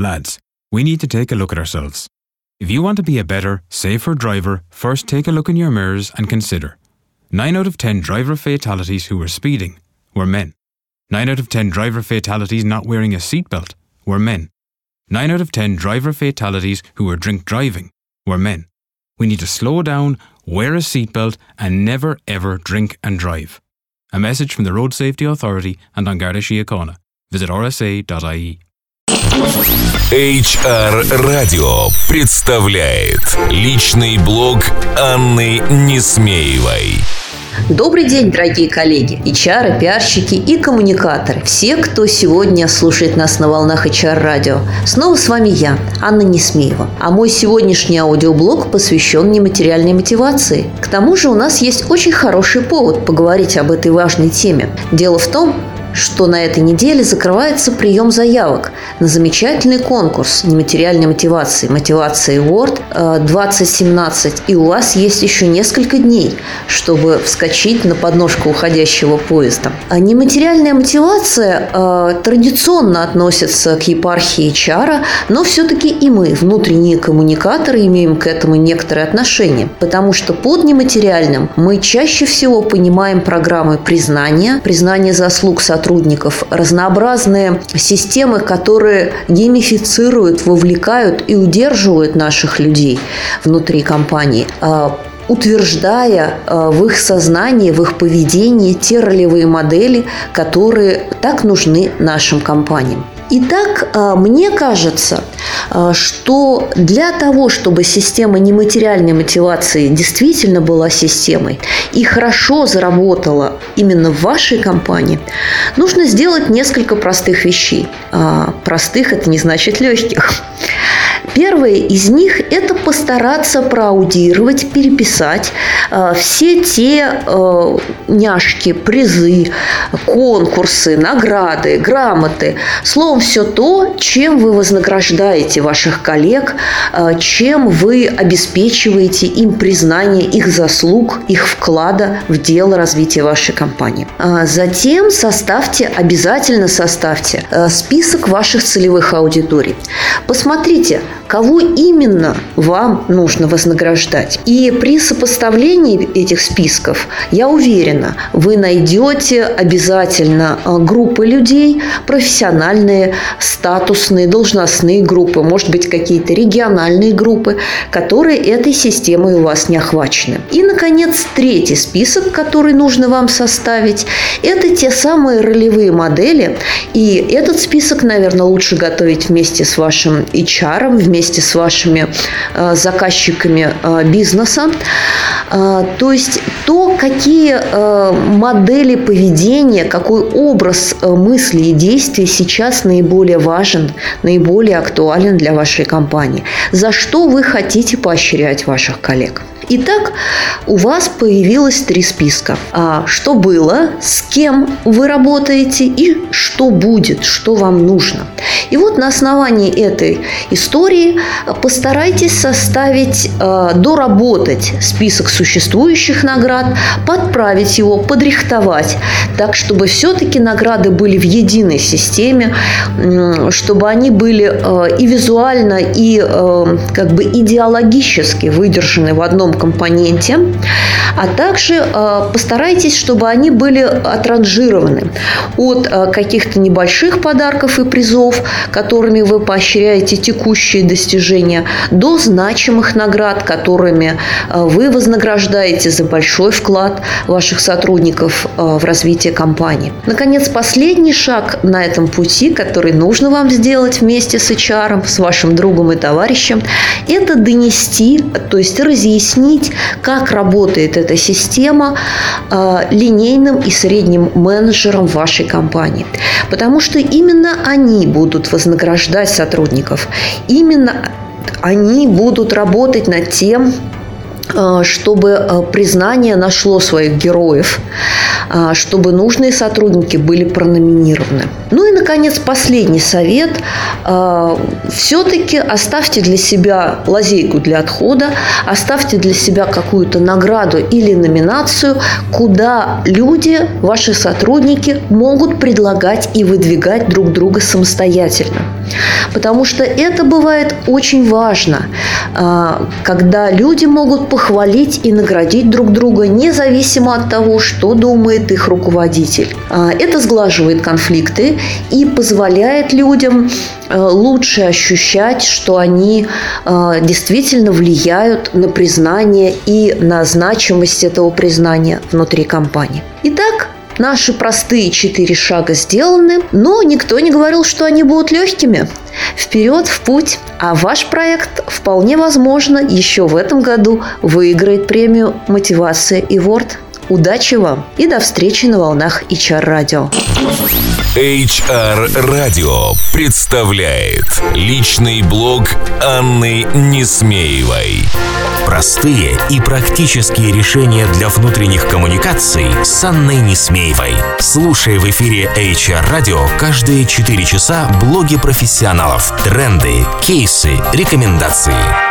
Lads, we need to take a look at ourselves. If you want to be a better, safer driver, first take a look in your mirrors and consider. 9 out of 10 driver fatalities who were speeding were men. 9 out of 10 driver fatalities not wearing a seatbelt were men. 9 out of 10 driver fatalities who were drink driving were men. We need to slow down, wear a seatbelt, and never ever drink and drive. A message from the Road Safety Authority and on Garda Síochána. Visit rsa.ie. HR Radio представляет личный блог Анны Несмеевой. Добрый день, дорогие коллеги, HR, пиарщики и коммуникаторы. Все, кто сегодня слушает нас на волнах HR радио. Снова с вами я, Анна Несмеева. А мой сегодняшний аудиоблог посвящен нематериальной мотивации. К тому же у нас есть очень хороший повод поговорить об этой важной теме. Дело в том, что на этой неделе закрывается прием заявок на замечательный конкурс нематериальной мотивации, мотивации Word 2017. Э, И у вас есть еще несколько дней, чтобы вскочить на подножку уходящего поезда. А нематериальная мотивация э, традиционно относится к епархии Чара, но все-таки и мы, внутренние коммуникаторы, имеем к этому некоторое отношение, потому что под нематериальным мы чаще всего понимаем программы признания, признания заслуг сотрудников, сотрудников, разнообразные системы, которые геймифицируют, вовлекают и удерживают наших людей внутри компании а, утверждая а, в их сознании, в их поведении те ролевые модели, которые так нужны нашим компаниям. Итак, а, мне кажется, а, что для того, чтобы система нематериальной мотивации действительно была системой и хорошо заработала именно в вашей компании, нужно сделать несколько простых вещей. А, простых – это не значит легких. Первое из них – это постараться проаудировать, переписать э, все те э, няшки, призы, конкурсы, награды, грамоты. Словом, все то, чем вы вознаграждаете ваших коллег, э, чем вы обеспечиваете им признание их заслуг, их вклада в дело развития вашей компании. Затем составьте, обязательно составьте список ваших целевых аудиторий. Посмотрите, кого именно вам нужно вознаграждать. И при сопоставлении этих списков, я уверена, вы найдете обязательно а, группы людей, профессиональные, статусные, должностные группы, может быть, какие-то региональные группы, которые этой системой у вас не охвачены. И, наконец, третий список, который нужно вам составить, это те самые ролевые модели. И этот список, наверное, лучше готовить вместе с вашим HR, вместе вместе с вашими э, заказчиками э, бизнеса. Э, то есть то, какие модели поведения, какой образ мысли и действий сейчас наиболее важен, наиболее актуален для вашей компании. За что вы хотите поощрять ваших коллег. Итак, у вас появилось три списка. А что было, с кем вы работаете и что будет, что вам нужно. И вот на основании этой истории постарайтесь составить, э, доработать список существующих наград, подправить его, подрихтовать, так, чтобы все-таки награды были в единой системе, чтобы они были э, и визуально, и как бы идеологически выдержаны в одном компоненте, а также э, постарайтесь, чтобы они были отранжированы от э, каких-то небольших подарков и призов, которыми вы поощряете текущие достижения, до значимых наград, которыми э, вы вознаграждаете за большой вклад ваших сотрудников в развитие компании. Наконец, последний шаг на этом пути, который нужно вам сделать вместе с HR, с вашим другом и товарищем, это донести, то есть разъяснить объяснить, как работает эта система э, линейным и средним менеджерам вашей компании. Потому что именно они будут вознаграждать сотрудников. Именно они будут работать над тем, чтобы э, признание нашло своих героев, а, чтобы нужные сотрудники были прономинированы. Ну и, наконец, последний совет. А, Все-таки оставьте для себя лазейку для отхода, оставьте для себя какую-то награду или номинацию, куда люди, ваши сотрудники, могут предлагать и выдвигать друг друга самостоятельно. Потому что это бывает очень важно, а, когда люди могут похвалить и наградить друг друга независимо от того, что думает их руководитель. А, это сглаживает конфликты и позволяет людям а, лучше ощущать, что они действительно влияют на признание и на значимость этого признания внутри компании. Итак, Наши простые четыре шага сделаны, но никто не говорил, что они будут легкими. Вперед, в путь! А ваш проект вполне возможно еще в этом году выиграет премию «Мотивация и Ворд». Удачи вам и до встречи на волнах HR радио. HR радио представляет личный блог Анны Несмеевой. Простые и практические решения для внутренних коммуникаций с Анной Несмеевой. Слушай в эфире HR радио каждые 4 часа блоги профессионалов, тренды, кейсы, рекомендации.